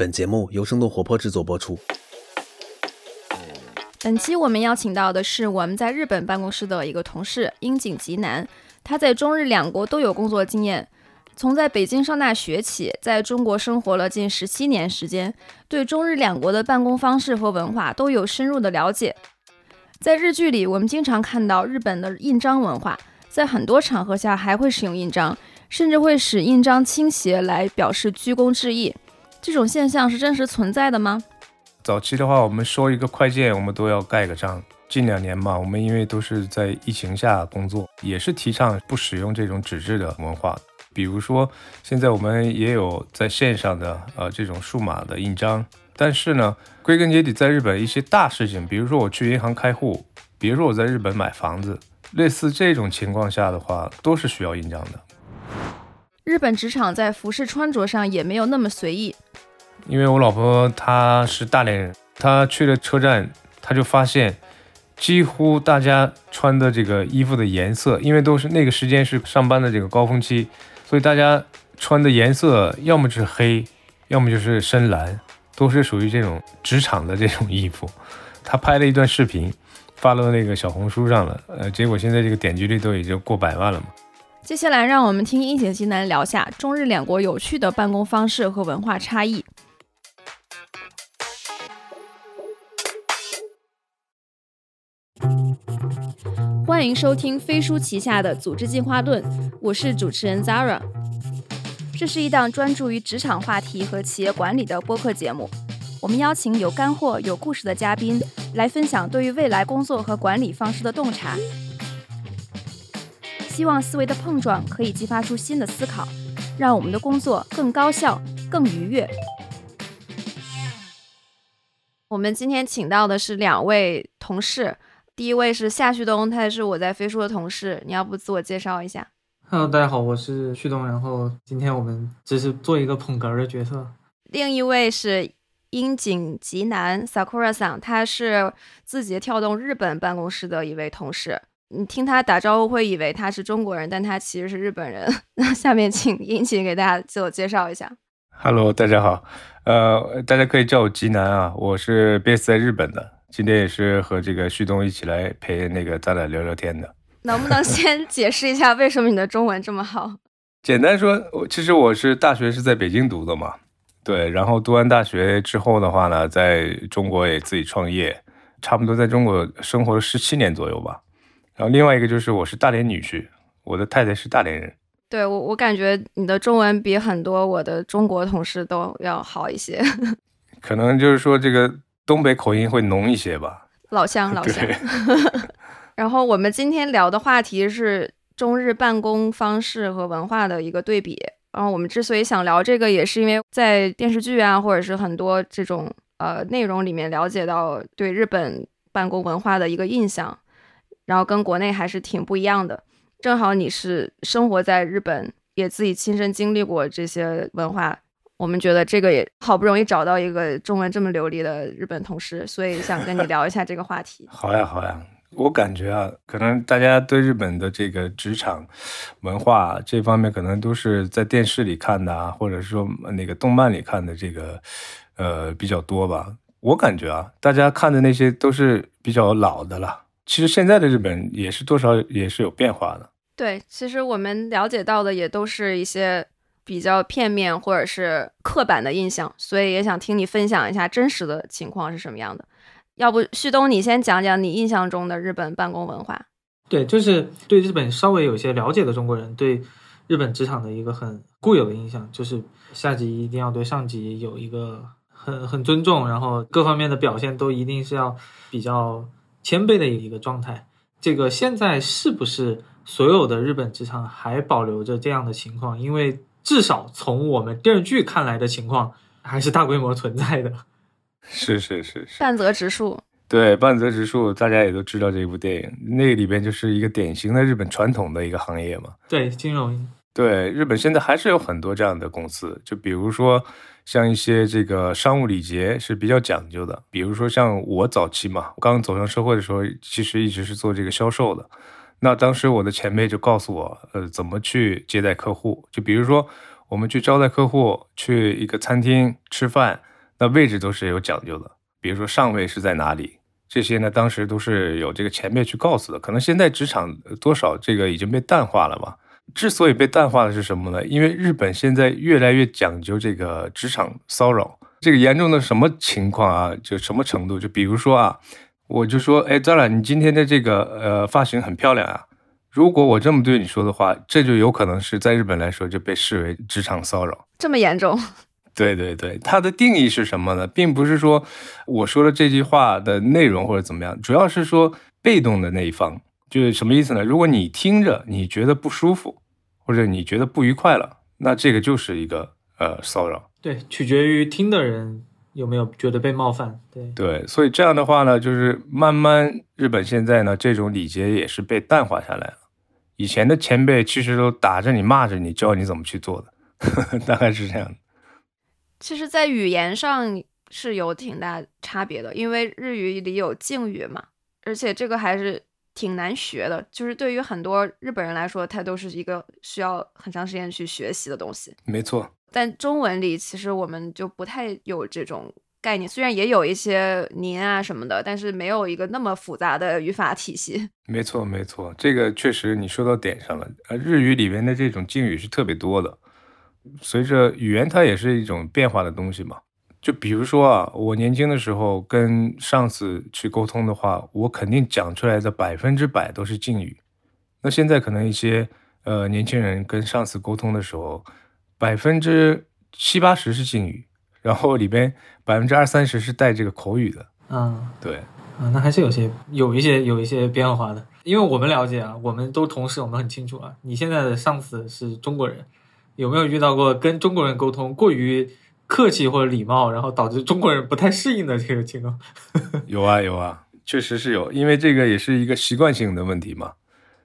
本节目由生动活泼制作播出。本期我们邀请到的是我们在日本办公室的一个同事樱井吉南，他在中日两国都有工作经验，从在北京上大学起，在中国生活了近十七年时间，对中日两国的办公方式和文化都有深入的了解。在日剧里，我们经常看到日本的印章文化，在很多场合下还会使用印章，甚至会使印章倾斜来表示鞠躬致意。这种现象是真实存在的吗？早期的话，我们收一个快件，我们都要盖个章。近两年嘛，我们因为都是在疫情下工作，也是提倡不使用这种纸质的文化。比如说，现在我们也有在线上的呃这种数码的印章。但是呢，归根结底，在日本一些大事情，比如说我去银行开户，比如说我在日本买房子，类似这种情况下的话，都是需要印章的。日本职场在服饰穿着上也没有那么随意，因为我老婆她是大连人，她去了车站，她就发现几乎大家穿的这个衣服的颜色，因为都是那个时间是上班的这个高峰期，所以大家穿的颜色要么是黑，要么就是深蓝，都是属于这种职场的这种衣服。她拍了一段视频，发到那个小红书上了，呃，结果现在这个点击率都已经过百万了嘛。接下来，让我们听樱井吉南聊下中日两国有趣的办公方式和文化差异。欢迎收听飞书旗下的《组织进化论》，我是主持人 Zara。这是一档专注于职场话题和企业管理的播客节目。我们邀请有干货、有故事的嘉宾来分享对于未来工作和管理方式的洞察。希望思维的碰撞可以激发出新的思考，让我们的工作更高效、更愉悦。我们今天请到的是两位同事，第一位是夏旭东，他也是我在飞书的同事。你要不自我介绍一下？Hello，大家好，我是旭东。然后今天我们只是做一个捧哏的角色。另一位是樱井吉南 Sakura 桑，他是字节跳动日本办公室的一位同事。你听他打招呼会以为他是中国人，但他其实是日本人。那下面请殷勤给大家自我介绍一下。Hello，大家好，呃，大家可以叫我吉南啊，我是 base 在日本的，今天也是和这个旭东一起来陪那个咱俩聊聊天的。能不能先 解释一下为什么你的中文这么好？简单说，我其实我是大学是在北京读的嘛，对，然后读完大学之后的话呢，在中国也自己创业，差不多在中国生活了十七年左右吧。然后另外一个就是我是大连女婿，我的太太是大连人。对我，我感觉你的中文比很多我的中国同事都要好一些。可能就是说这个东北口音会浓一些吧。老乡，老 乡。然后我们今天聊的话题是中日办公方式和文化的一个对比。然后我们之所以想聊这个，也是因为在电视剧啊，或者是很多这种呃内容里面了解到对日本办公文化的一个印象。然后跟国内还是挺不一样的。正好你是生活在日本，也自己亲身经历过这些文化，我们觉得这个也好不容易找到一个中文这么流利的日本同事，所以想跟你聊一下这个话题。好呀，好呀。我感觉啊，可能大家对日本的这个职场文化这方面，可能都是在电视里看的啊，或者是说那个动漫里看的这个，呃，比较多吧。我感觉啊，大家看的那些都是比较老的了。其实现在的日本也是多少也是有变化的。对，其实我们了解到的也都是一些比较片面或者是刻板的印象，所以也想听你分享一下真实的情况是什么样的。要不旭东，你先讲讲你印象中的日本办公文化。对，就是对日本稍微有些了解的中国人对日本职场的一个很固有的印象，就是下级一定要对上级有一个很很尊重，然后各方面的表现都一定是要比较。谦卑的一个状态，这个现在是不是所有的日本职场还保留着这样的情况？因为至少从我们电视剧看来的情况，还是大规模存在的。是是是是，半泽直树。对，半泽直树，大家也都知道这部电影，那里边就是一个典型的日本传统的一个行业嘛。对，金融。对，日本现在还是有很多这样的公司，就比如说。像一些这个商务礼节是比较讲究的，比如说像我早期嘛，刚走上社会的时候，其实一直是做这个销售的。那当时我的前辈就告诉我，呃，怎么去接待客户。就比如说我们去招待客户，去一个餐厅吃饭，那位置都是有讲究的，比如说上位是在哪里，这些呢，当时都是有这个前辈去告诉的。可能现在职场多少这个已经被淡化了吧？之所以被淡化的是什么呢？因为日本现在越来越讲究这个职场骚扰，这个严重的什么情况啊？就什么程度？就比如说啊，我就说，哎，张冉，你今天的这个呃发型很漂亮啊。如果我这么对你说的话，这就有可能是在日本来说就被视为职场骚扰，这么严重？对对对，它的定义是什么呢？并不是说我说的这句话的内容或者怎么样，主要是说被动的那一方，就是什么意思呢？如果你听着你觉得不舒服，或者你觉得不愉快了，那这个就是一个呃骚扰。对，取决于听的人有没有觉得被冒犯。对对，所以这样的话呢，就是慢慢日本现在呢这种礼节也是被淡化下来了。以前的前辈其实都打着你骂着你教你怎么去做的，大概是这样的。其实，在语言上是有挺大差别的，因为日语里有敬语嘛，而且这个还是挺难学的。就是对于很多日本人来说，它都是一个需要很长时间去学习的东西。没错，但中文里其实我们就不太有这种概念，虽然也有一些您啊什么的，但是没有一个那么复杂的语法体系。没错，没错，这个确实你说到点上了。呃，日语里边的这种敬语是特别多的。随着语言，它也是一种变化的东西嘛。就比如说啊，我年轻的时候跟上司去沟通的话，我肯定讲出来的百分之百都是敬语。那现在可能一些呃年轻人跟上司沟通的时候，百分之七八十是敬语，然后里边百分之二三十是带这个口语的。嗯，对，啊，那还是有些有一些有一些变化的。因为我们了解啊，我们都同事，我们很清楚啊，你现在的上司是中国人。有没有遇到过跟中国人沟通过于客气或者礼貌，然后导致中国人不太适应的这个情况？有啊有啊，确实是有，因为这个也是一个习惯性的问题嘛。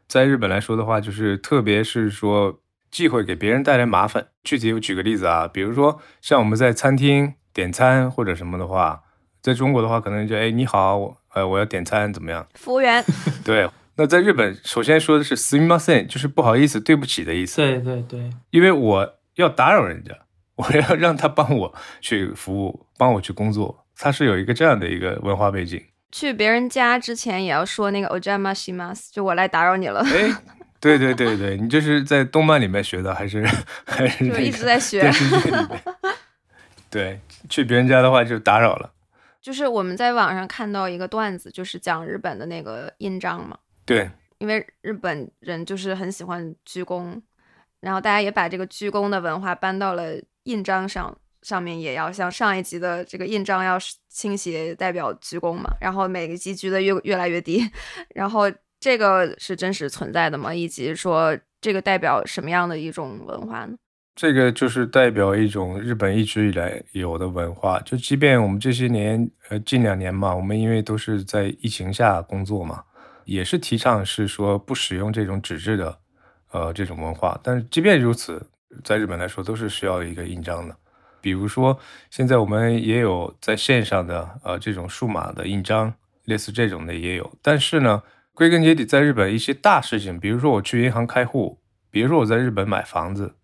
在日本来说的话，就是特别是说忌讳给别人带来麻烦。具体我举个例子啊，比如说像我们在餐厅点餐或者什么的话，在中国的话可能就哎你好，我呃我要点餐怎么样？服务员。对。那在日本，首先说的是 s m i m a s e n 就是不好意思、对不起的意思。对对对，因为我要打扰人家，我要让他帮我去服务，帮我去工作，他是有一个这样的一个文化背景。去别人家之前也要说那个 ojama shimas，就我来打扰你了。哎，对对对对，你这是在动漫里面学的，还是还是就一直在学？对，去别人家的话就打扰了。就是我们在网上看到一个段子，就是讲日本的那个印章嘛。对，因为日本人就是很喜欢鞠躬，然后大家也把这个鞠躬的文化搬到了印章上，上面也要像上一集的这个印章要倾斜代表鞠躬嘛，然后每个级鞠的越越来越低，然后这个是真实存在的吗？以及说这个代表什么样的一种文化呢？这个就是代表一种日本一直以来有的文化，就即便我们这些年，呃，近两年嘛，我们因为都是在疫情下工作嘛。也是提倡是说不使用这种纸质的，呃，这种文化。但是即便如此，在日本来说都是需要一个印章的。比如说，现在我们也有在线上的，呃，这种数码的印章，类似这种的也有。但是呢，归根结底，在日本一些大事情，比如说我去银行开户，比如说我在日本买房子，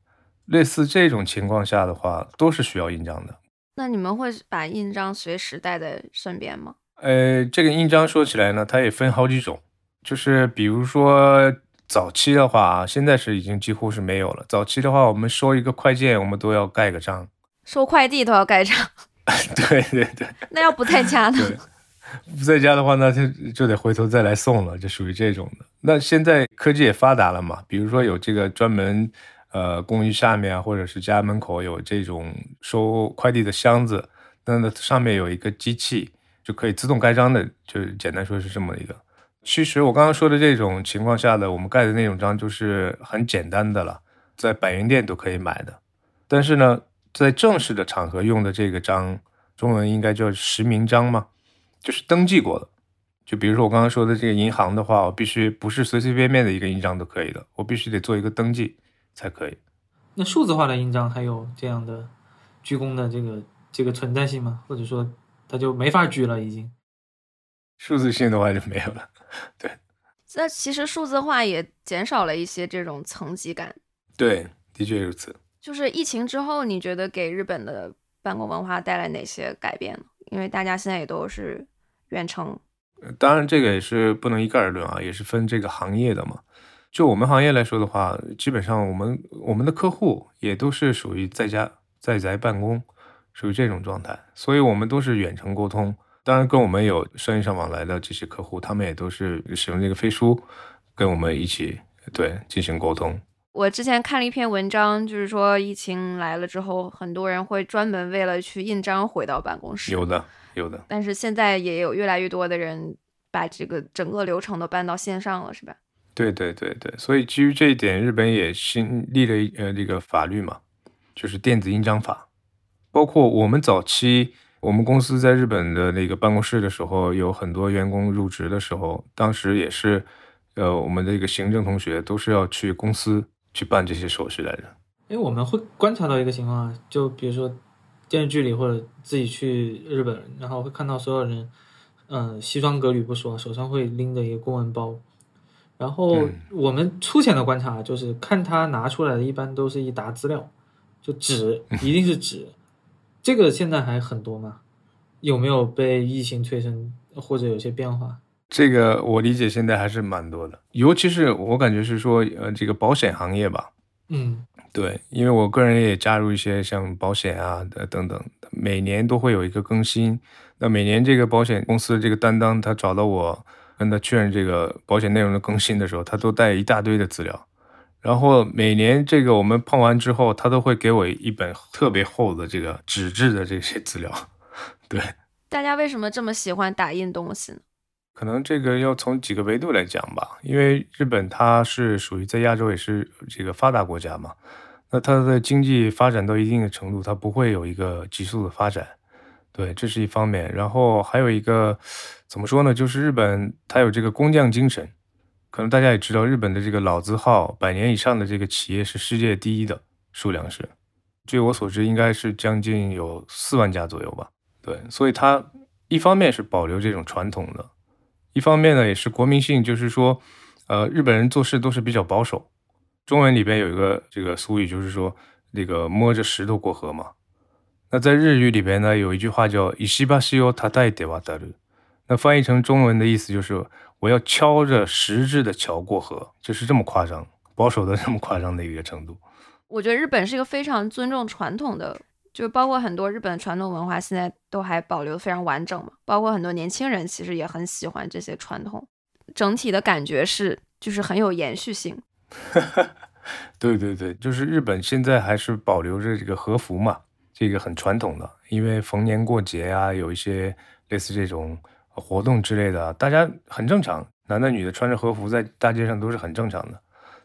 类似这种情况下的话，都是需要印章的。那你们会把印章随时带在身边吗？呃，这个印章说起来呢，它也分好几种。就是比如说早期的话啊，现在是已经几乎是没有了。早期的话，我们收一个快件，我们都要盖个章，收快递都要盖章。对对对。那要不在家呢？不在家的话，那就就得回头再来送了，就属于这种的。那现在科技也发达了嘛，比如说有这个专门呃公寓下面啊，或者是家门口有这种收快递的箱子，那那上面有一个机器就可以自动盖章的，就简单说是这么一个。其实我刚刚说的这种情况下的，我们盖的那种章就是很简单的了，在百元店都可以买的。但是呢，在正式的场合用的这个章，中文应该叫实名章嘛，就是登记过的。就比如说我刚刚说的这个银行的话，我必须不是随随便便的一个印章都可以的，我必须得做一个登记才可以。那数字化的印章还有这样的鞠躬的这个这个存在性吗？或者说它就没法鞠了已经？数字性的话就没有了。对，那其实数字化也减少了一些这种层级感。对，的确如此。就是疫情之后，你觉得给日本的办公文化带来哪些改变呢？因为大家现在也都是远程。当然，这个也是不能一概而论啊，也是分这个行业的嘛。就我们行业来说的话，基本上我们我们的客户也都是属于在家在宅办公，属于这种状态，所以我们都是远程沟通。当然，跟我们有生意上往来的这些客户，他们也都是使用这个飞书跟我们一起对进行沟通。我之前看了一篇文章，就是说疫情来了之后，很多人会专门为了去印章回到办公室。有的，有的。但是现在也有越来越多的人把这个整个流程都搬到线上了，是吧？对对对对，所以基于这一点，日本也新立了呃这个法律嘛，就是电子印章法。包括我们早期我们公司在日本的那个办公室的时候，有很多员工入职的时候，当时也是，呃，我们的一个行政同学都是要去公司去办这些手续来着。因为我们会观察到一个情况啊，就比如说电视剧里或者自己去日本，然后会看到所有人，嗯，西装革履不说，手上会拎着一个公文包。然后我们粗浅的观察就是，看他拿出来的一般都是一沓资料，就纸，一定是纸。这个现在还很多吗？有没有被疫情催生或者有些变化？这个我理解现在还是蛮多的，尤其是我感觉是说，呃，这个保险行业吧。嗯，对，因为我个人也加入一些像保险啊的等等，每年都会有一个更新。那每年这个保险公司这个担当，他找到我。跟他确认这个保险内容的更新的时候，他都带一大堆的资料，然后每年这个我们碰完之后，他都会给我一本特别厚的这个纸质的这些资料。对，大家为什么这么喜欢打印东西呢？可能这个要从几个维度来讲吧，因为日本它是属于在亚洲也是这个发达国家嘛，那它的经济发展到一定的程度，它不会有一个急速的发展。对，这是一方面，然后还有一个怎么说呢？就是日本它有这个工匠精神，可能大家也知道，日本的这个老字号百年以上的这个企业是世界第一的数量是，据我所知，应该是将近有四万家左右吧。对，所以它一方面是保留这种传统的，一方面呢也是国民性，就是说，呃，日本人做事都是比较保守。中文里边有一个这个俗语，就是说那个摸着石头过河嘛。那在日语里边呢，有一句话叫“伊西巴西欧塔代德瓦达鲁”，那翻译成中文的意思就是我要敲着石质的桥过河，就是这么夸张，保守的这么夸张的一个程度。我觉得日本是一个非常尊重传统的，就包括很多日本传统文化现在都还保留非常完整嘛，包括很多年轻人其实也很喜欢这些传统，整体的感觉是就是很有延续性。对对对，就是日本现在还是保留着这个和服嘛。这个很传统的，因为逢年过节啊，有一些类似这种活动之类的，大家很正常，男的女的穿着和服在大街上都是很正常的。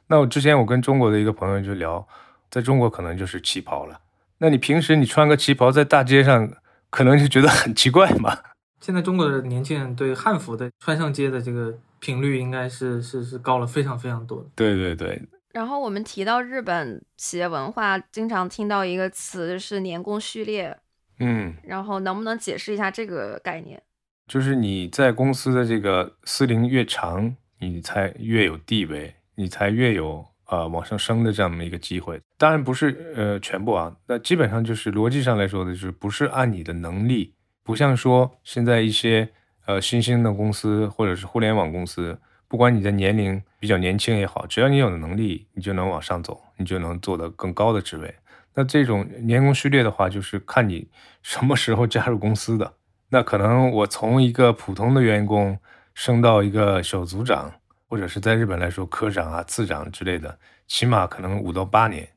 那我之前我跟中国的一个朋友就聊，在中国可能就是旗袍了。那你平时你穿个旗袍在大街上，可能就觉得很奇怪嘛。现在中国的年轻人对汉服的穿上街的这个频率，应该是是是高了非常非常多的。对对对。然后我们提到日本企业文化，经常听到一个词是年功序列，嗯，然后能不能解释一下这个概念？就是你在公司的这个司龄越长，你才越有地位，你才越有呃往上升的这样的一个机会。当然不是呃全部啊，那基本上就是逻辑上来说的，就是不是按你的能力，不像说现在一些呃新兴的公司或者是互联网公司。不管你的年龄比较年轻也好，只要你有能力，你就能往上走，你就能做到更高的职位。那这种年功序列的话，就是看你什么时候加入公司的。那可能我从一个普通的员工升到一个小组长，或者是在日本来说科长啊、次长之类的，起码可能五到八年。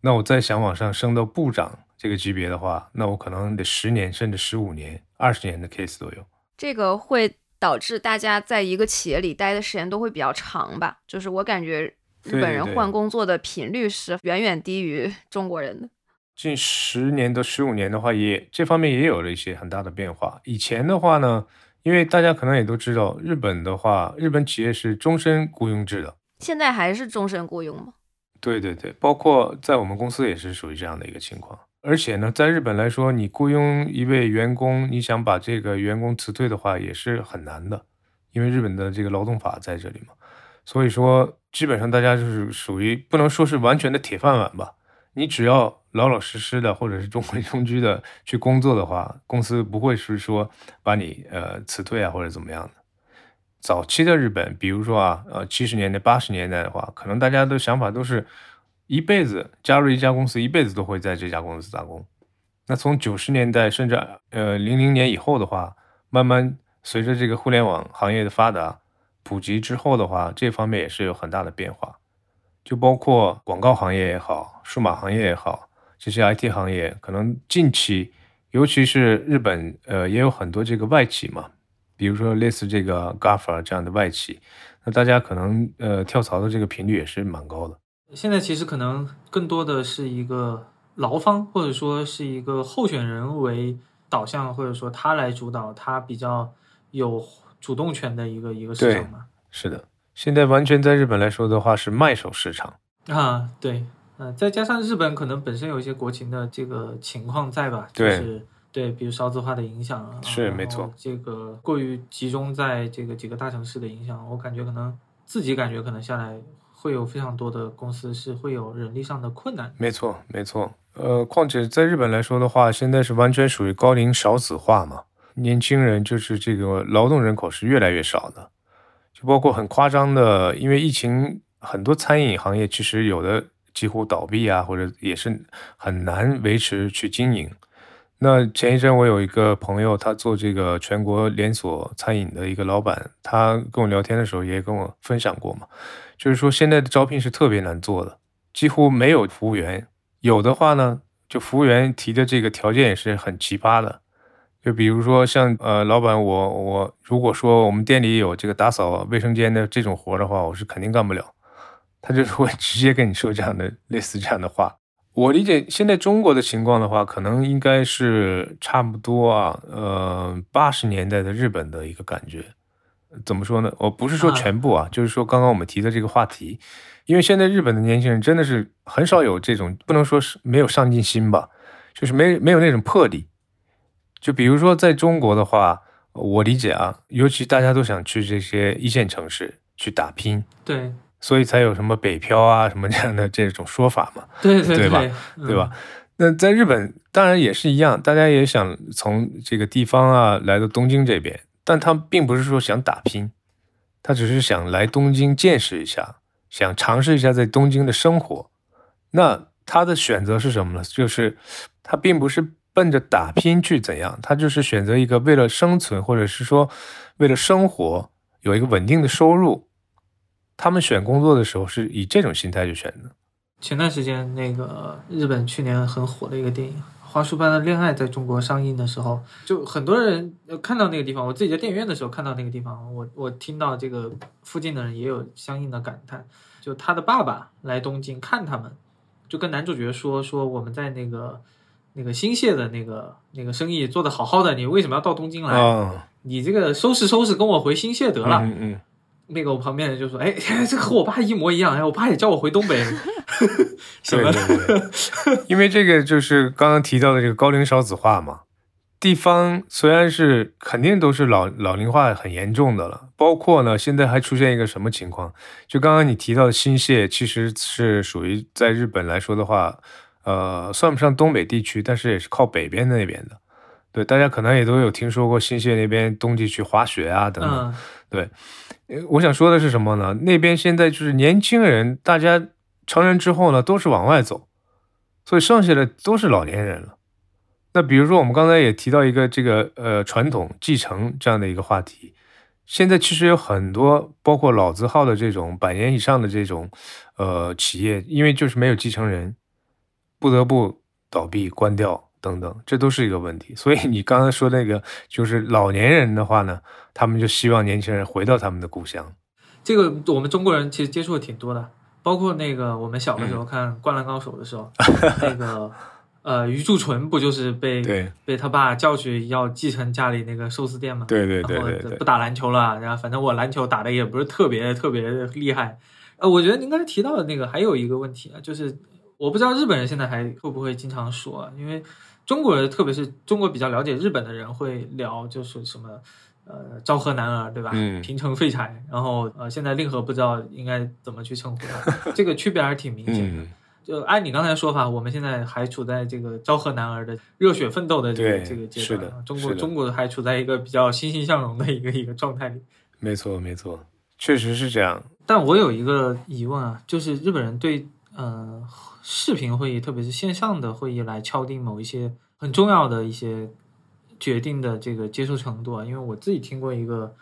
那我再想往上升到部长这个级别的话，那我可能得十年甚至十五年、二十年的 case 都有。这个会。导致大家在一个企业里待的时间都会比较长吧，就是我感觉日本人换工作的频率是远远低于中国人的。近十年到十五年的话，也这方面也有了一些很大的变化。以前的话呢，因为大家可能也都知道，日本的话，日本企业是终身雇佣制的。现在还是终身雇佣吗？对对对，包括在我们公司也是属于这样的一个情况。而且呢，在日本来说，你雇佣一位员工，你想把这个员工辞退的话，也是很难的，因为日本的这个劳动法在这里嘛。所以说，基本上大家就是属于不能说是完全的铁饭碗吧。你只要老老实实的或者是中规中矩的去工作的话，公司不会是说把你呃辞退啊或者怎么样的。早期的日本，比如说啊，呃七十年代、八十年代的话，可能大家的想法都是一辈子加入一家公司，一辈子都会在这家公司打工。那从九十年代甚至呃零零年以后的话，慢慢随着这个互联网行业的发达普及之后的话，这方面也是有很大的变化。就包括广告行业也好，数码行业也好，这些 IT 行业，可能近期，尤其是日本，呃，也有很多这个外企嘛，比如说类似这个 GAFA 这样的外企，那大家可能呃跳槽的这个频率也是蛮高的。现在其实可能更多的是一个劳方，或者说是一个候选人为导向，或者说他来主导，他比较有主动权的一个一个市场嘛。是的。现在完全在日本来说的话是卖手市场啊，对，嗯，再加上日本可能本身有一些国情的这个情况在吧，就是对，比如少子化的影响，是没错，这个过于集中在这个几个大城市的影响，我感觉可能自己感觉可能下来会有非常多的公司是会有人力上的困难，没错没错，呃，况且在日本来说的话，现在是完全属于高龄少子化嘛，年轻人就是这个劳动人口是越来越少的。就包括很夸张的，因为疫情，很多餐饮行业其实有的几乎倒闭啊，或者也是很难维持去经营。那前一阵我有一个朋友，他做这个全国连锁餐饮的一个老板，他跟我聊天的时候也跟我分享过嘛，就是说现在的招聘是特别难做的，几乎没有服务员，有的话呢，就服务员提的这个条件也是很奇葩的。就比如说像呃，老板，我我如果说我们店里有这个打扫卫生间的这种活的话，我是肯定干不了。他就是会直接跟你说这样的类似这样的话。我理解现在中国的情况的话，可能应该是差不多啊，呃，八十年代的日本的一个感觉。怎么说呢？我不是说全部啊，就是说刚刚我们提的这个话题，因为现在日本的年轻人真的是很少有这种，不能说是没有上进心吧，就是没没有那种魄力。就比如说，在中国的话，我理解啊，尤其大家都想去这些一线城市去打拼，对，所以才有什么北漂啊什么这样的这种说法嘛，对对对吧？对吧？那在日本当然也是一样，大家也想从这个地方啊来到东京这边，但他并不是说想打拼，他只是想来东京见识一下，想尝试一下在东京的生活。那他的选择是什么呢？就是他并不是。奔着打拼去怎样？他就是选择一个为了生存，或者是说为了生活有一个稳定的收入。他们选工作的时候是以这种心态去选的。前段时间那个日本去年很火的一个电影《花束般的恋爱》在中国上映的时候，就很多人看到那个地方。我自己在电影院的时候看到那个地方，我我听到这个附近的人也有相应的感叹。就他的爸爸来东京看他们，就跟男主角说说我们在那个。那个新泻的那个那个生意做得好好的，你为什么要到东京来？你这个收拾收拾，跟我回新泻得了。嗯嗯。那个我旁边人就说：“哎，这和我爸一模一样。哎，我爸也叫我回东北。”对对对。因为这个就是刚刚提到的这个高龄少子化嘛，地方虽然是肯定都是老老龄化很严重的了，包括呢现在还出现一个什么情况？就刚刚你提到的新泻，其实是属于在日本来说的话。呃，算不上东北地区，但是也是靠北边那边的。对，大家可能也都有听说过新泻那边冬季去滑雪啊等等。对，我想说的是什么呢？那边现在就是年轻人，大家成人之后呢，都是往外走，所以剩下的都是老年人了。那比如说我们刚才也提到一个这个呃传统继承这样的一个话题，现在其实有很多包括老字号的这种百年以上的这种呃企业，因为就是没有继承人。不得不倒闭、关掉等等，这都是一个问题。所以你刚才说那个，就是老年人的话呢，他们就希望年轻人回到他们的故乡。这个我们中国人其实接触的挺多的，包括那个我们小的时候看《灌篮高手》的时候，那个呃余柱纯不就是被被他爸叫去要继承家里那个寿司店吗？对对对对，不打篮球了，然后反正我篮球打的也不是特别特别厉害。呃，我觉得您刚才提到的那个还有一个问题啊，就是。我不知道日本人现在还会不会经常说，因为中国人，特别是中国比较了解日本的人会聊，就是什么，呃，昭和男儿，对吧？嗯。平成废柴，然后呃，现在令和不知道应该怎么去称呼他，这个区别还是挺明显的。就按你刚才说法，我们现在还处在这个昭和男儿的热血奋斗的这个这个阶段中国中国还处在一个比较欣欣向荣的一个一个状态里。没错没错，确实是这样。但我有一个疑问啊，就是日本人对呃视频会议，特别是线上的会议来敲定某一些很重要的一些决定的这个接受程度啊，因为我自己听过一个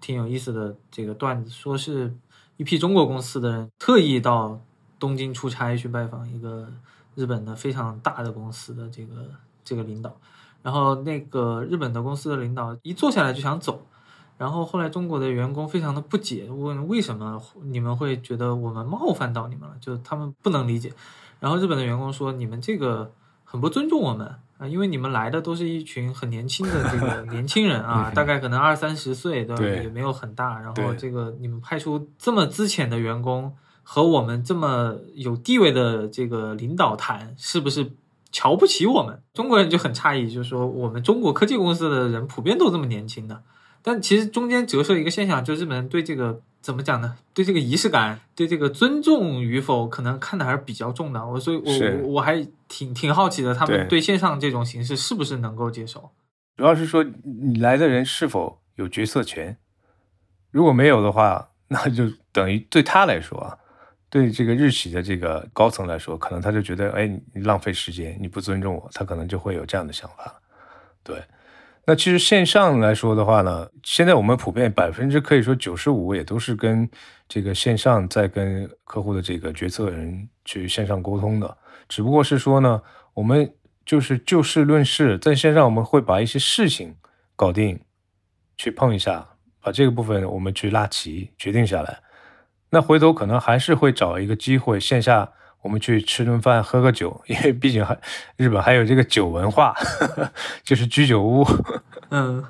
挺有意思的这个段子，说是一批中国公司的人特意到东京出差去拜访一个日本的非常大的公司的这个这个领导，然后那个日本的公司的领导一坐下来就想走。然后后来中国的员工非常的不解，问为什么你们会觉得我们冒犯到你们了？就他们不能理解。然后日本的员工说：“你们这个很不尊重我们啊，因为你们来的都是一群很年轻的这个 年轻人啊，大概可能二三十岁，对吧？也没有很大。然后这个你们派出这么资浅的员工和我们这么有地位的这个领导谈，是不是瞧不起我们？中国人就很诧异，就是说我们中国科技公司的人普遍都这么年轻的。”但其实中间折射一个现象，就日本人对这个怎么讲呢？对这个仪式感，对这个尊重与否，可能看的还是比较重的。我所以我，我我还挺挺好奇的，他们对对线上这种形式是不是能够接受？主要是说你来的人是否有决策权，如果没有的话，那就等于对他来说啊，对这个日企的这个高层来说，可能他就觉得，哎，你浪费时间，你不尊重我，他可能就会有这样的想法。对，那其实线上来说的话呢，现在我们普遍百分之可以说九十五也都是跟这个线上在跟客户的这个决策人去线上沟通的，只不过是说呢，我们就是就事论事，在线上我们会把一些事情搞定，去碰一下，把这个部分我们去拉齐决定下来。那回头可能还是会找一个机会，线下我们去吃顿饭、喝个酒，因为毕竟还日本还有这个酒文化，就是居酒屋。嗯，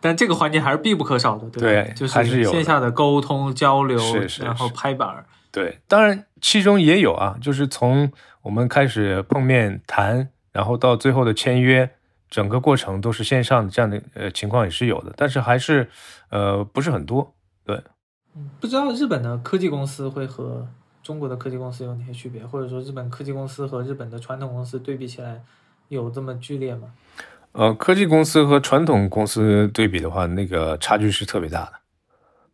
但这个环节还是必不可少的，对？对就是还是有线下的沟通交流，是是然后拍板儿。对，当然其中也有啊，就是从我们开始碰面谈，然后到最后的签约，整个过程都是线上的，这样的呃情况也是有的，但是还是呃不是很多。对，不知道日本的科技公司会和中国的科技公司有哪些区别，或者说日本科技公司和日本的传统公司对比起来有这么剧烈吗？呃，科技公司和传统公司对比的话，那个差距是特别大的。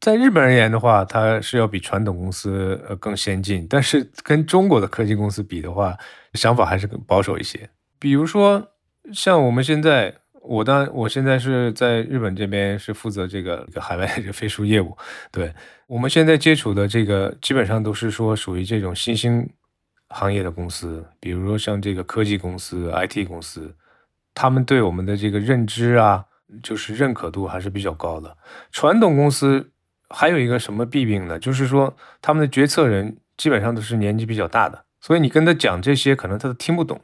在日本而言的话，它是要比传统公司呃更先进，但是跟中国的科技公司比的话，想法还是更保守一些。比如说，像我们现在，我当我现在是在日本这边是负责这个这个海外的飞书业务，对我们现在接触的这个基本上都是说属于这种新兴行业的公司，比如说像这个科技公司、IT 公司，他们对我们的这个认知啊，就是认可度还是比较高的。传统公司还有一个什么弊病呢？就是说他们的决策人基本上都是年纪比较大的，所以你跟他讲这些，可能他都听不懂。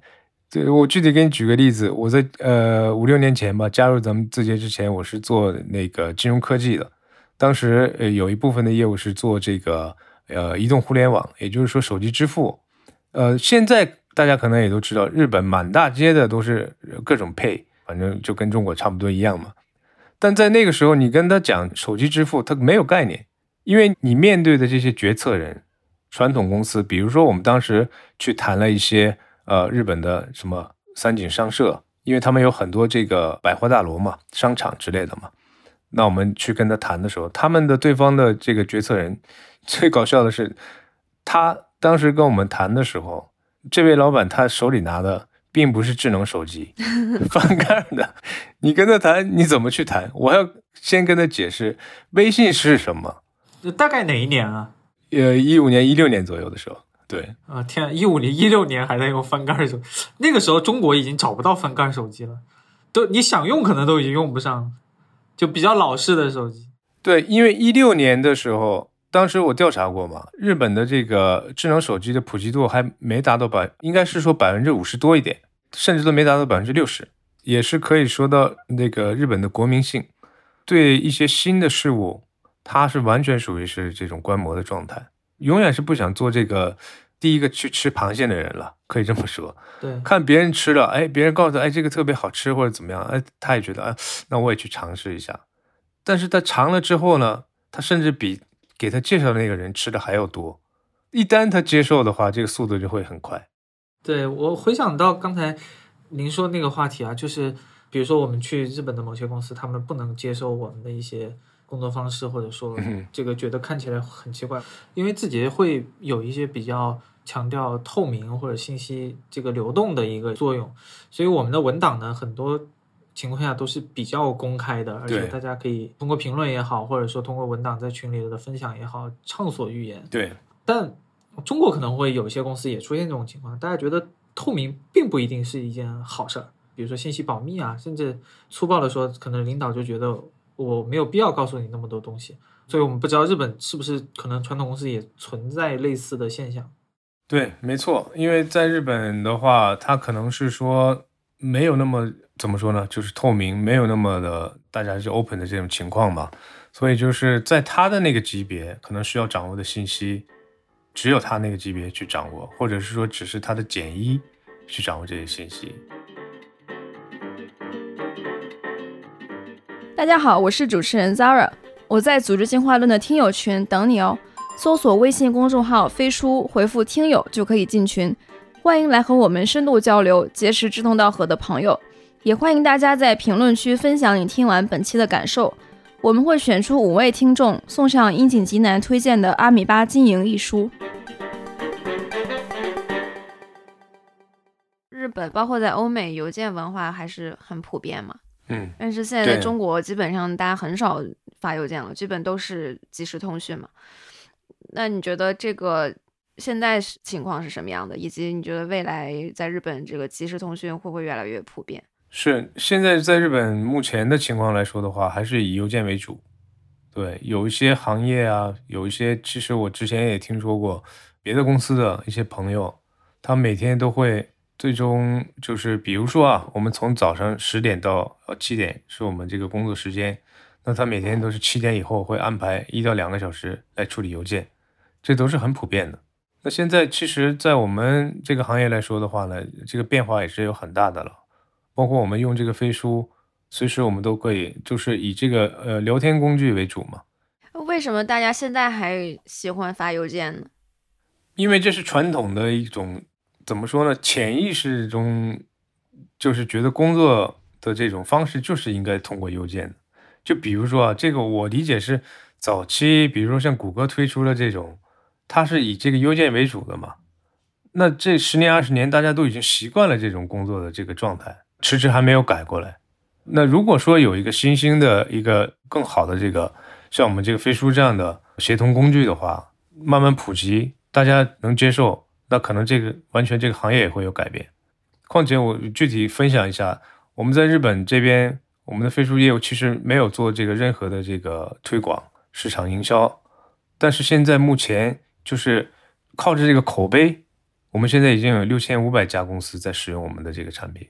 对我具体给你举个例子，我在呃五六年前吧，加入咱们字节之前，我是做那个金融科技的，当时呃有一部分的业务是做这个呃移动互联网，也就是说手机支付。呃，现在大家可能也都知道，日本满大街的都是各种 Pay，反正就跟中国差不多一样嘛。但在那个时候，你跟他讲手机支付，他没有概念，因为你面对的这些决策人，传统公司，比如说我们当时去谈了一些呃日本的什么三井商社，因为他们有很多这个百货大楼嘛、商场之类的嘛。那我们去跟他谈的时候，他们的对方的这个决策人，最搞笑的是，他当时跟我们谈的时候，这位老板他手里拿的并不是智能手机，翻盖的。你跟他谈，你怎么去谈？我要先跟他解释微信是什么。大概哪一年啊？呃，一五年、一六年左右的时候，对，啊天，一五年、一六年还在用翻盖手，那个时候中国已经找不到翻盖手机了，都你想用可能都已经用不上了，就比较老式的手机。对，因为一六年的时候，当时我调查过嘛，日本的这个智能手机的普及度还没达到百，应该是说百分之五十多一点，甚至都没达到百分之六十，也是可以说到那个日本的国民性，对一些新的事物，它是完全属于是这种观摩的状态，永远是不想做这个第一个去吃螃蟹的人了，可以这么说。对，看别人吃了，哎，别人告诉他，哎，这个特别好吃或者怎么样，哎，他也觉得，哎，那我也去尝试一下。但是他尝了之后呢，他甚至比给他介绍的那个人吃的还要多，一旦他接受的话，这个速度就会很快。对我回想到刚才您说那个话题啊，就是比如说我们去日本的某些公司，他们不能接受我们的一些工作方式，或者说这个觉得看起来很奇怪，因为自己会有一些比较强调透明或者信息这个流动的一个作用，所以我们的文档呢，很多情况下都是比较公开的，而且大家可以通过评论也好，或者说通过文档在群里的分享也好，畅所欲言。对，但。中国可能会有一些公司也出现这种情况，大家觉得透明并不一定是一件好事儿。比如说信息保密啊，甚至粗暴的说，可能领导就觉得我没有必要告诉你那么多东西。所以我们不知道日本是不是可能传统公司也存在类似的现象。对，没错，因为在日本的话，它可能是说没有那么怎么说呢，就是透明，没有那么的大家就 open 的这种情况吧。所以就是在他的那个级别，可能需要掌握的信息。只有他那个级别去掌握，或者是说只是他的简一去掌握这些信息。大家好，我是主持人 Zara，我在组织进化论的听友群等你哦。搜索微信公众号“飞书”，回复“听友”就可以进群。欢迎来和我们深度交流，结识志同道合的朋友。也欢迎大家在评论区分享你听完本期的感受。我们会选出五位听众，送上樱井吉男推荐的《阿米巴经营》一书。日本包括在欧美，邮件文化还是很普遍嘛。嗯。但是现在在中国，基本上大家很少发邮件了，基本都是即时通讯嘛。那你觉得这个现在情况是什么样的？以及你觉得未来在日本这个即时通讯会不会越来越普遍？是现在在日本目前的情况来说的话，还是以邮件为主。对，有一些行业啊，有一些其实我之前也听说过别的公司的一些朋友，他每天都会最终就是，比如说啊，我们从早上十点到呃七点是我们这个工作时间，那他每天都是七点以后会安排一到两个小时来处理邮件，这都是很普遍的。那现在其实，在我们这个行业来说的话呢，这个变化也是有很大的了。包括我们用这个飞书，随时我们都可以，就是以这个呃聊天工具为主嘛。为什么大家现在还喜欢发邮件呢？因为这是传统的一种，怎么说呢？潜意识中就是觉得工作的这种方式就是应该通过邮件的。就比如说啊，这个我理解是早期，比如说像谷歌推出了这种，它是以这个邮件为主的嘛。那这十年二十年，大家都已经习惯了这种工作的这个状态。迟迟还没有改过来。那如果说有一个新兴的一个更好的这个像我们这个飞书这样的协同工具的话，慢慢普及，大家能接受，那可能这个完全这个行业也会有改变。况且我具体分享一下，我们在日本这边，我们的飞书业务其实没有做这个任何的这个推广、市场营销，但是现在目前就是靠着这个口碑，我们现在已经有六千五百家公司在使用我们的这个产品。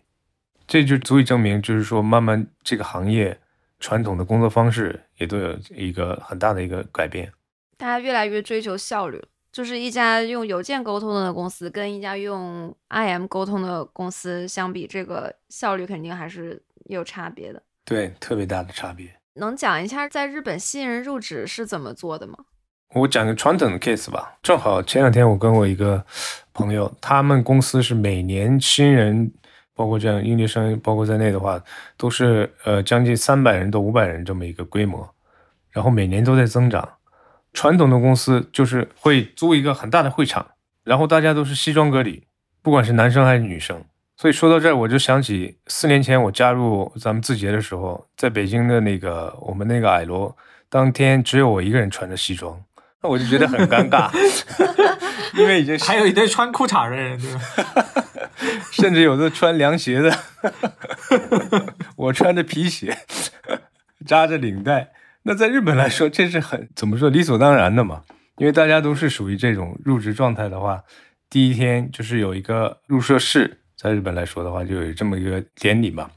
这就足以证明，就是说，慢慢这个行业传统的工作方式也都有一个很大的一个改变。大家越来越追求效率，就是一家用邮件沟通的公司跟一家用 IM 沟通的公司相比，这个效率肯定还是有差别的。对，特别大的差别。能讲一下在日本新人入职是怎么做的吗？我讲个传统的 case 吧。正好前两天我跟我一个朋友，他们公司是每年新人。包括这样应届生包括在内的话，都是呃将近三百人到五百人这么一个规模，然后每年都在增长。传统的公司就是会租一个很大的会场，然后大家都是西装革履，不管是男生还是女生。所以说到这儿，我就想起四年前我加入咱们字节的时候，在北京的那个我们那个矮楼，当天只有我一个人穿着西装，我就觉得很尴尬，因为已经还有一堆穿裤衩的人，对吧？甚至有的穿凉鞋的，我穿着皮鞋，扎着领带。那在日本来说，这是很怎么说理所当然的嘛？因为大家都是属于这种入职状态的话，第一天就是有一个入社式，在日本来说的话，就有这么一个典礼嘛。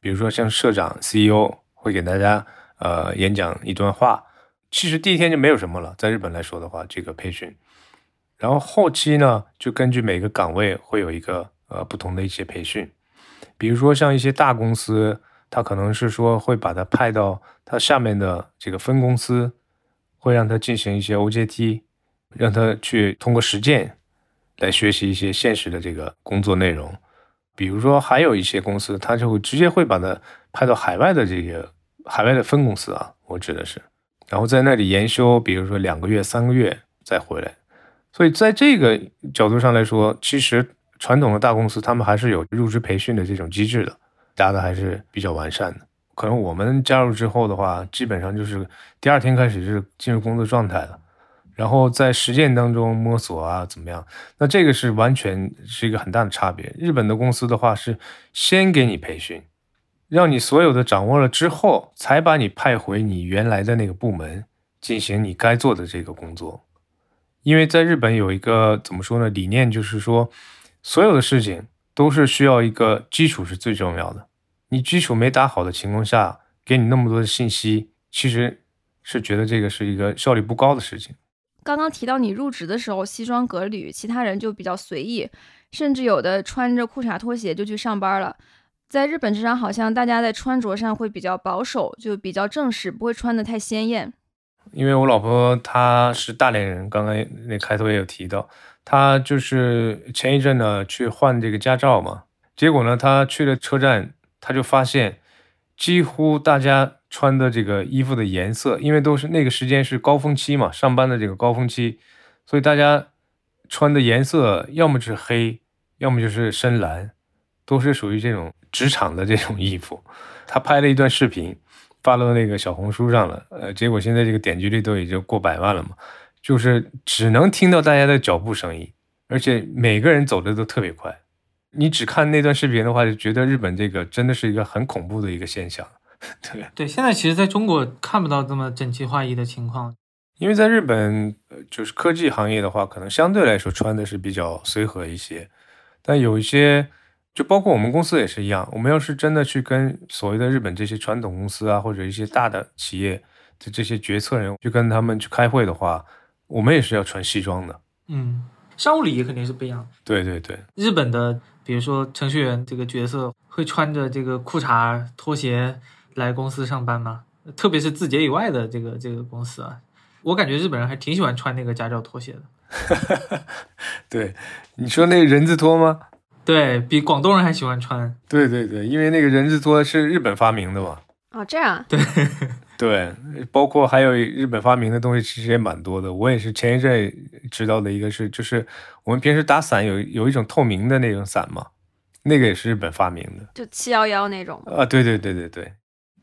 比如说像社长、CEO 会给大家呃演讲一段话。其实第一天就没有什么了，在日本来说的话，这个培训。然后后期呢，就根据每个岗位会有一个呃不同的一些培训，比如说像一些大公司，他可能是说会把他派到他下面的这个分公司，会让他进行一些 OJT，让他去通过实践来学习一些现实的这个工作内容。比如说，还有一些公司，他就会直接会把他派到海外的这个海外的分公司啊，我指的是，然后在那里研修，比如说两个月、三个月再回来。所以在这个角度上来说，其实传统的大公司他们还是有入职培训的这种机制的，搭的还是比较完善的。可能我们加入之后的话，基本上就是第二天开始就是进入工作状态了。然后在实践当中摸索啊，怎么样？那这个是完全是一个很大的差别。日本的公司的话是先给你培训，让你所有的掌握了之后，才把你派回你原来的那个部门进行你该做的这个工作。因为在日本有一个怎么说呢？理念就是说，所有的事情都是需要一个基础是最重要的。你基础没打好的情况下，给你那么多的信息，其实是觉得这个是一个效率不高的事情。刚刚提到你入职的时候西装革履，其他人就比较随意，甚至有的穿着裤衩拖鞋就去上班了。在日本这场，好像大家在穿着上会比较保守，就比较正式，不会穿得太鲜艳。因为我老婆她是大连人，刚刚那开头也有提到，她就是前一阵呢去换这个驾照嘛，结果呢她去了车站，她就发现几乎大家。穿的这个衣服的颜色，因为都是那个时间是高峰期嘛，上班的这个高峰期，所以大家穿的颜色要么是黑，要么就是深蓝，都是属于这种职场的这种衣服。他拍了一段视频，发到那个小红书上了，呃，结果现在这个点击率都已经过百万了嘛，就是只能听到大家的脚步声音，而且每个人走的都特别快。你只看那段视频的话，就觉得日本这个真的是一个很恐怖的一个现象。对对，现在其实在中国看不到这么整齐划一的情况，因为在日本，就是科技行业的话，可能相对来说穿的是比较随和一些。但有一些，就包括我们公司也是一样，我们要是真的去跟所谓的日本这些传统公司啊，或者一些大的企业的这些决策人去跟他们去开会的话，我们也是要穿西装的。嗯，商务礼仪肯定是不一样。对对对，日本的，比如说程序员这个角色，会穿着这个裤衩拖鞋。来公司上班吗？特别是字节以外的这个这个公司啊，我感觉日本人还挺喜欢穿那个家教拖鞋的。对，你说那个人字拖吗？对比广东人还喜欢穿。对对对，因为那个人字拖是日本发明的嘛。哦，这样。对 对，包括还有日本发明的东西其实也蛮多的。我也是前一阵知道的一个是，就是我们平时打伞有有一种透明的那种伞嘛，那个也是日本发明的，就七幺幺那种。啊，对对对对对。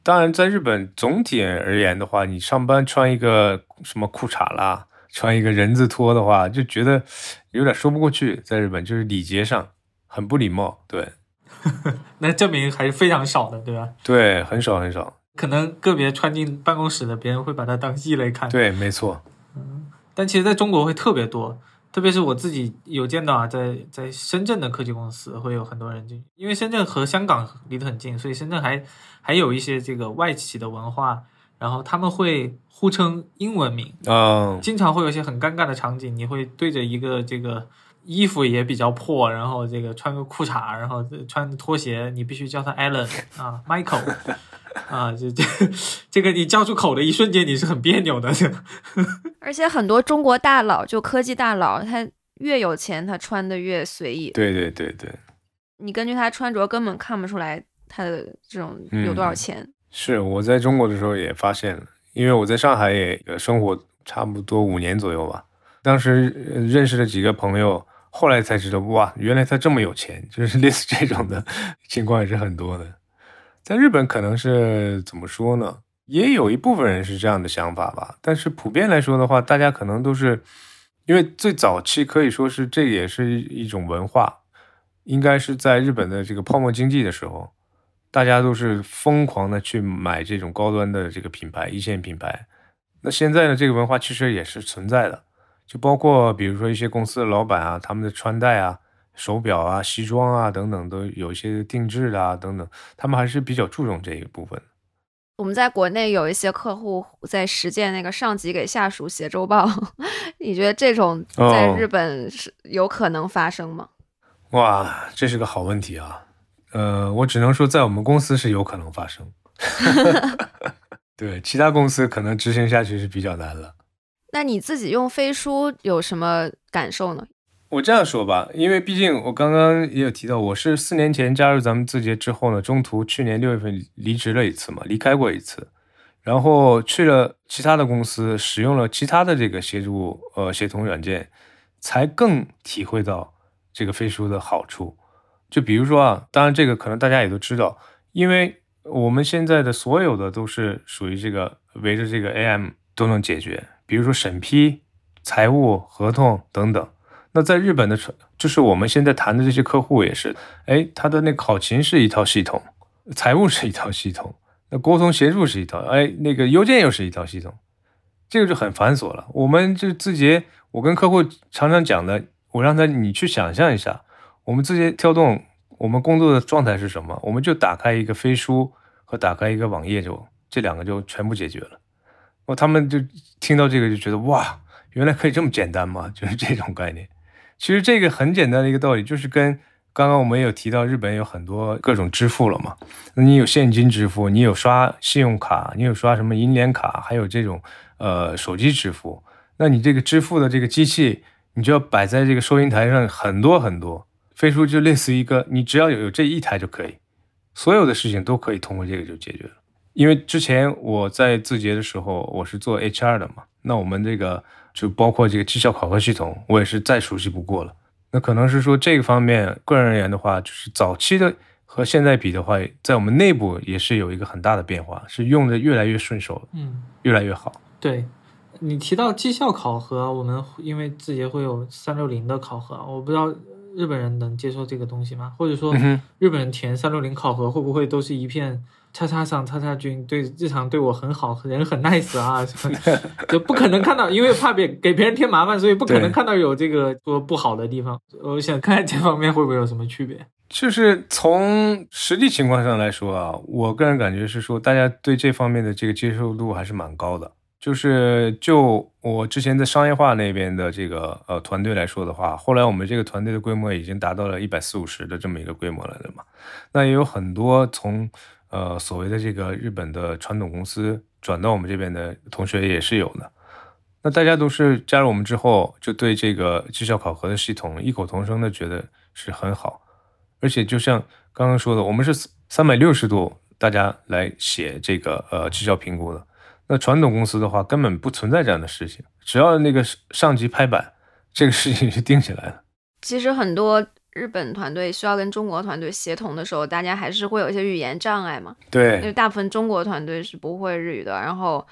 当然，在日本总体而言的话，你上班穿一个什么裤衩啦，穿一个人字拖的话，就觉得有点说不过去。在日本，就是礼节上很不礼貌。对，那证明还是非常少的，对吧？对，很少很少。可能个别穿进办公室的，别人会把它当异类看。对，没错。嗯，但其实在中国会特别多。特别是我自己有见到啊，在在深圳的科技公司会有很多人进，因为深圳和香港离得很近，所以深圳还还有一些这个外企的文化，然后他们会互称英文名啊，经常会有一些很尴尬的场景，你会对着一个这个衣服也比较破，然后这个穿个裤衩，然后穿拖鞋，你必须叫他 Allen 啊，Michael。啊，这这这个你叫出口的一瞬间，你是很别扭的。而且很多中国大佬，就科技大佬，他越有钱，他穿的越随意。对对对对，你根据他穿着根本看不出来他的这种有多少钱。是我在中国的时候也发现了，因为我在上海也生活差不多五年左右吧。当时认识了几个朋友，后来才知道，哇，原来他这么有钱，就是 类似这种的情况也是很多的。在日本可能是怎么说呢？也有一部分人是这样的想法吧。但是普遍来说的话，大家可能都是因为最早期可以说是这也是一种文化，应该是在日本的这个泡沫经济的时候，大家都是疯狂的去买这种高端的这个品牌、一线品牌。那现在呢，这个文化其实也是存在的，就包括比如说一些公司的老板啊，他们的穿戴啊。手表啊、西装啊等等，都有一些定制的啊等等，他们还是比较注重这一部分。我们在国内有一些客户在实践那个上级给下属写周报，你觉得这种在日本是有可能发生吗？哇，这是个好问题啊！呃，我只能说在我们公司是有可能发生，对，其他公司可能执行下去是比较难了。那你自己用飞书有什么感受呢？我这样说吧，因为毕竟我刚刚也有提到，我是四年前加入咱们字节之后呢，中途去年六月份离职了一次嘛，离开过一次，然后去了其他的公司，使用了其他的这个协助呃协同软件，才更体会到这个飞书的好处。就比如说啊，当然这个可能大家也都知道，因为我们现在的所有的都是属于这个围着这个 AM 都能解决，比如说审批、财务、合同等等。那在日本的，就是我们现在谈的这些客户也是，哎，他的那考勤是一套系统，财务是一套系统，那沟通协助是一套，哎，那个邮件又是一套系统，这个就很繁琐了。我们就字节，我跟客户常常讲的，我让他你去想象一下，我们字节跳动，我们工作的状态是什么？我们就打开一个飞书和打开一个网页，就这两个就全部解决了。哦，他们就听到这个就觉得哇，原来可以这么简单吗？就是这种概念。其实这个很简单的一个道理，就是跟刚刚我们有提到，日本有很多各种支付了嘛。那你有现金支付，你有刷信用卡，你有刷什么银联卡，还有这种呃手机支付。那你这个支付的这个机器，你就要摆在这个收银台上很多很多。飞书就类似于一个，你只要有有这一台就可以，所有的事情都可以通过这个就解决了。因为之前我在字节的时候，我是做 HR 的嘛，那我们这个。就包括这个绩效考核系统，我也是再熟悉不过了。那可能是说这个方面，个人而言的话，就是早期的和现在比的话，在我们内部也是有一个很大的变化，是用的越来越顺手，嗯，越来越好。对你提到绩效考核，我们因为字节会有三六零的考核，我不知道日本人能接受这个东西吗？或者说日本人填三六零考核会不会都是一片？叉叉上叉叉君对日常对我很好，人很 nice 啊，就不可能看到，因为怕别给别人添麻烦，所以不可能看到有这个说不好的地方。我想看看这方面会不会有什么区别。就是从实际情况上来说啊，我个人感觉是说，大家对这方面的这个接受度还是蛮高的。就是就我之前在商业化那边的这个呃团队来说的话，后来我们这个团队的规模已经达到了一百四五十的这么一个规模了对吗。那也有很多从呃，所谓的这个日本的传统公司转到我们这边的同学也是有的。那大家都是加入我们之后，就对这个绩效考核的系统异口同声的觉得是很好。而且就像刚刚说的，我们是三百六十度大家来写这个呃绩效评估的。那传统公司的话，根本不存在这样的事情，只要那个上级拍板，这个事情就定下来了。其实很多。日本团队需要跟中国团队协同的时候，大家还是会有一些语言障碍嘛？对，因为大部分中国团队是不会日语的，然后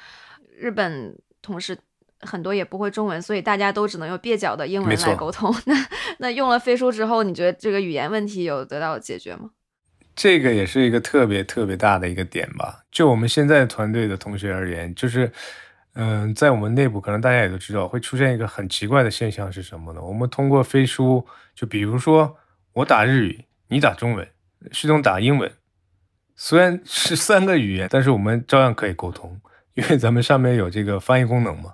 日本同事很多也不会中文，所以大家都只能用蹩脚的英文来沟通。那那用了飞书之后，你觉得这个语言问题有得到解决吗？这个也是一个特别特别大的一个点吧。就我们现在团队的同学而言，就是。嗯，在我们内部，可能大家也都知道，会出现一个很奇怪的现象是什么呢？我们通过飞书，就比如说我打日语，你打中文，旭东打英文，虽然 是三个语言，但是我们照样可以沟通，因为咱们上面有这个翻译功能嘛。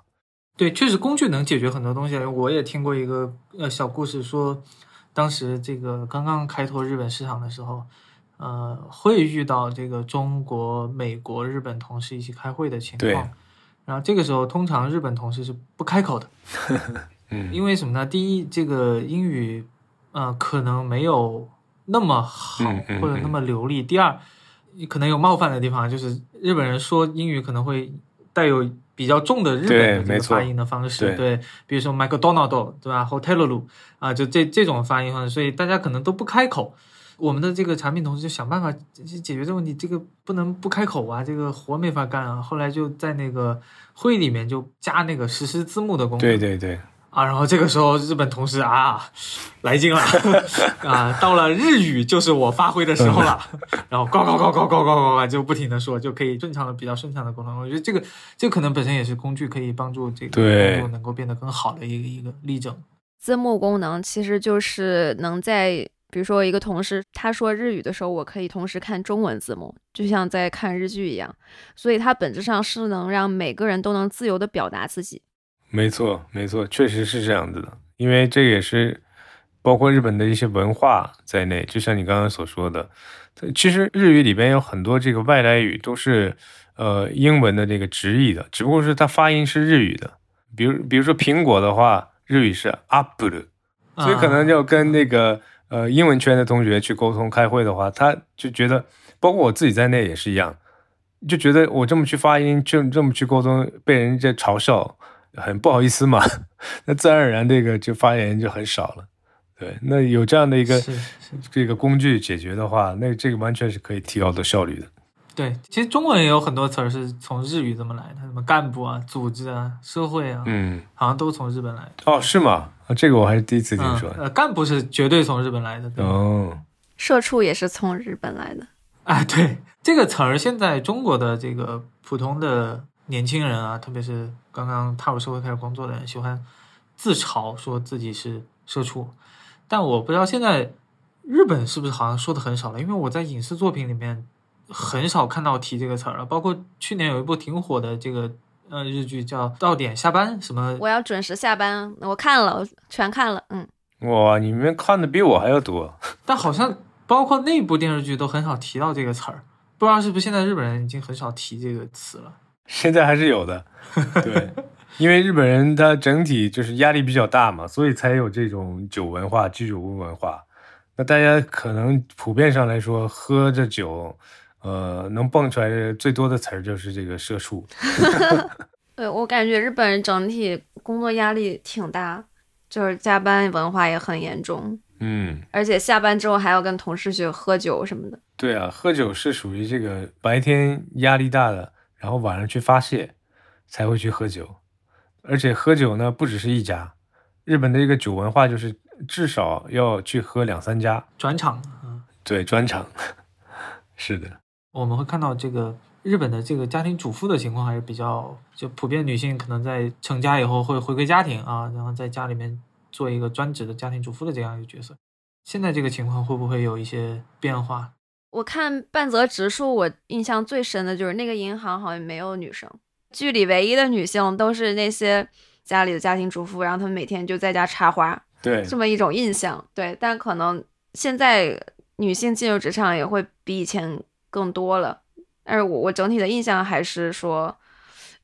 对，确实工具能解决很多东西。我也听过一个呃小故事，说当时这个刚刚开拓日本市场的时候，呃，会遇到这个中国、美国、日本同事一起开会的情况。然后这个时候，通常日本同事是不开口的，嗯，因为什么呢？第一，这个英语，呃，可能没有那么好或者那么流利；第二，可能有冒犯的地方，就是日本人说英语可能会带有比较重的日本的这个发音的方式，对，比如说 McDonald，对吧？Hotel 啊，就这这种发音方式，所以大家可能都不开口。我们的这个产品同事就想办法解决这个问题，这个不能不开口啊，这个活没法干啊。后来就在那个会议里面就加那个实时字幕的功能。对对对。啊，然后这个时候日本同事啊来劲了啊，到了日语就是我发挥的时候了，然后呱呱呱呱呱呱呱呱就不停的说，就可以顺畅的比较顺畅的沟通。我觉得这个这可能本身也是工具，可以帮助这个工作能够变得更好的一个一个例证。字幕功能其实就是能在。比如说，一个同事他说日语的时候，我可以同时看中文字幕，就像在看日剧一样。所以它本质上是能让每个人都能自由的表达自己。没错，没错，确实是这样子的。因为这也是包括日本的一些文化在内，就像你刚刚所说的，其实日语里边有很多这个外来语都是呃英文的这个直译的，只不过是它发音是日语的。比如比如说苹果的话，日语是 Apple，所以可能就跟那个呃英文圈的同学去沟通开会的话，他就觉得，包括我自己在内也是一样，就觉得我这么去发音，就这么去沟通，被人家嘲笑，很不好意思嘛。那自然而然这个就发言就很少了。对，那有这样的一个这个工具解决的话，那这个完全是可以提高的效率的。对，其实中文也有很多词儿是从日语这么来的，什么干部啊、组织啊、社会啊，嗯，好像都从日本来的。哦，是吗？啊，这个我还是第一次听嗯说。呃，干部是绝对从日本来的。哦，社畜也是从日本来的。啊，对这个词儿，现在中国的这个普通的年轻人啊，特别是刚刚踏入社会开始工作的人，喜欢自嘲说自己是社畜。但我不知道现在日本是不是好像说的很少了，因为我在影视作品里面很少看到提这个词儿了。包括去年有一部挺火的这个呃日剧叫《到点下班》，什么我要准时下班，我看了，我全看了。嗯，哇，你们看的比我还要多。但好像包括那部电视剧都很少提到这个词儿，不知道是不是现在日本人已经很少提这个词了。现在还是有的，对，因为日本人他整体就是压力比较大嘛，所以才有这种酒文化、居酒屋文化。那大家可能普遍上来说，喝着酒，呃，能蹦出来的最多的词儿就是这个社畜。对我感觉日本人整体工作压力挺大，就是加班文化也很严重，嗯，而且下班之后还要跟同事去喝酒什么的。对啊，喝酒是属于这个白天压力大了，然后晚上去发泄才会去喝酒，而且喝酒呢不只是一家，日本的这个酒文化就是至少要去喝两三家，转场，嗯，对，专场，是的，我们会看到这个日本的这个家庭主妇的情况还是比较，就普遍女性可能在成家以后会回归家庭啊，然后在家里面做一个专职的家庭主妇的这样一个角色。现在这个情况会不会有一些变化？我看半泽直树，我印象最深的就是那个银行好像没有女生，剧里唯一的女性都是那些家里的家庭主妇，然后她们每天就在家插花，对，这么一种印象。对，但可能现在女性进入职场也会比以前更多了，但是我我整体的印象还是说，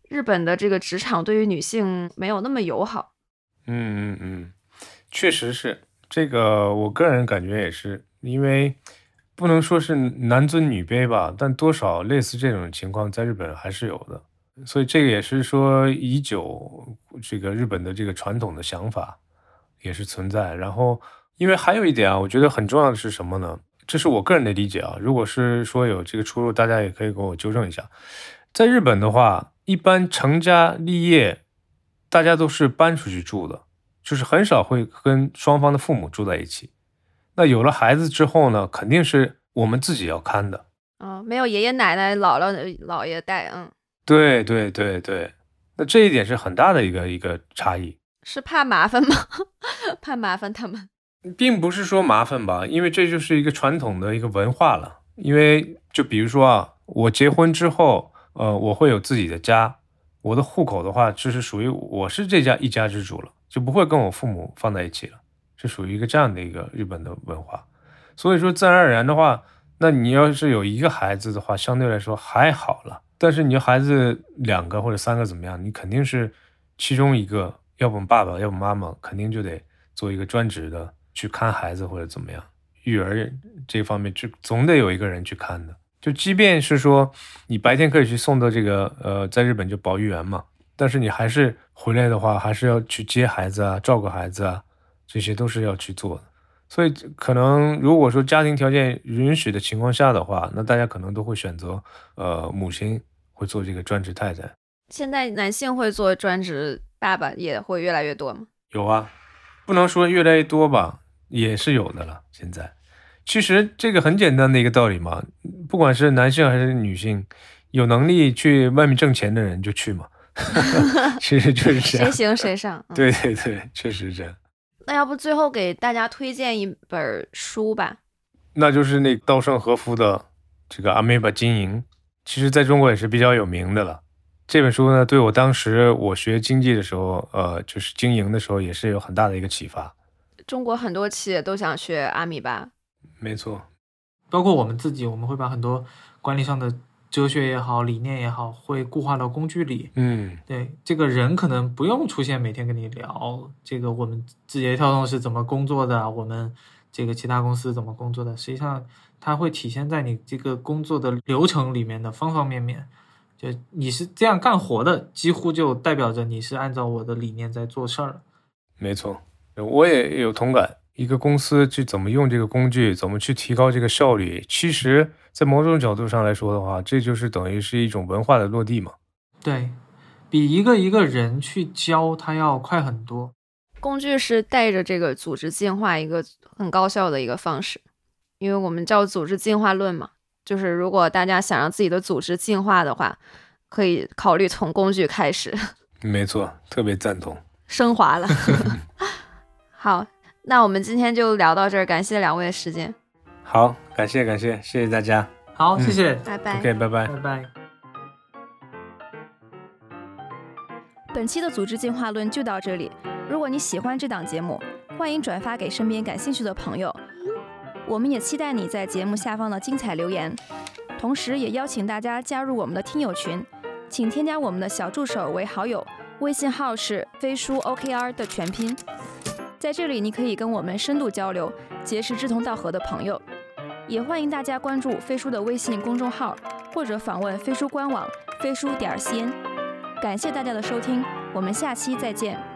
日本的这个职场对于女性没有那么友好。嗯嗯嗯，确实是这个，我个人感觉也是，因为不能说是男尊女卑吧，但多少类似这种情况在日本还是有的，所以这个也是说已久这个日本的这个传统的想法也是存在。然后，因为还有一点啊，我觉得很重要的是什么呢？这是我个人的理解啊，如果是说有这个出入，大家也可以给我纠正一下。在日本的话，一般成家立业，大家都是搬出去住的。就是很少会跟双方的父母住在一起。那有了孩子之后呢，肯定是我们自己要看的。啊、没有爷爷奶奶、姥姥、姥爷带，嗯，对对对对，那这一点是很大的一个一个差异，是怕麻烦吗？怕麻烦他们。并不是说麻烦吧，因为这就是一个传统的一个文化了。因为就比如说啊，我结婚之后，呃，我会有自己的家，我的户口的话，就是属于我是这家一家之主了，就不会跟我父母放在一起了，是属于一个这样的一个日本的文化。所以说，自然而然的话，那你要是有一个孩子的话，相对来说还好了。但是你孩子两个或者三个怎么样，你肯定是其中一个，要不爸爸，要不妈妈，肯定就得做一个专职的去看孩子或者怎么样。育儿这方面，就总得有一个人去看的。就即便是说你白天可以去送到这个呃，在日本就保育园嘛，但是你还是回来的话，还是要去接孩子啊，照顾孩子啊，这些都是要去做的。所以可能如果说家庭条件允许的情况下的话，那大家可能都会选择呃母亲会做这个专职太太。现在男性会做专职爸爸也会越来越多吗？有啊，不能说越来越多吧，也是有的了。现在其实这个很简单的一个道理嘛，不管是男性还是女性，有能力去外面挣钱的人就去嘛，其实就是这谁。行谁上。嗯对对对，确实是这样。那要不最后给大家推荐一本书吧？那就是那稻盛和夫的这个《阿米巴经营》，其实在中国也是比较有名的了。这本书呢，对我当时我学经济的时候，呃，就是经营的时候，也是有很大的一个启发。中国很多企业都想学阿米巴。没错，包括我们自己，我们会把很多管理上的哲学也好，理念也好，会固化到工具里。嗯对，这个人可能不用出现每天跟你聊这个我们字节跳动是怎么工作的，我们这个其他公司怎么工作的，实际上它会体现在你这个工作的流程里面的方方面面。就你是这样干活的，几乎就代表着你是按照我的理念在做事儿。没错，我也有同感。一个公司去怎么用这个工具，怎么去提高这个效率，其实，在某种角度上来说的话，这就是等于是一种文化的落地嘛。对，比一个一个人去教他要快很多。工具是带着这个组织进化一个很高效的一个方式，因为我们叫组织进化论嘛，就是如果大家想让自己的组织进化的话，可以考虑从工具开始。没错，特别赞同。升华了。好，那我们今天就聊到这儿，感谢两位的时间，好，感谢感谢，谢谢大家。好，嗯谢谢，拜拜。OK，拜拜。拜拜。本期的组织进化论就到这里。如果你喜欢这档节目，欢迎转发给身边感兴趣的朋友。我们也期待你在节目下方的精彩留言，同时也邀请大家加入我们的听友群，请添加我们的小助手为好友，微信号是飞书 OKR 的全拼。在这里，你可以跟我们深度交流，结识志同道合的朋友。也欢迎大家关注飞书的微信公众号，或者访问飞书官网飞书点 cn。感谢大家的收听，我们下期再见。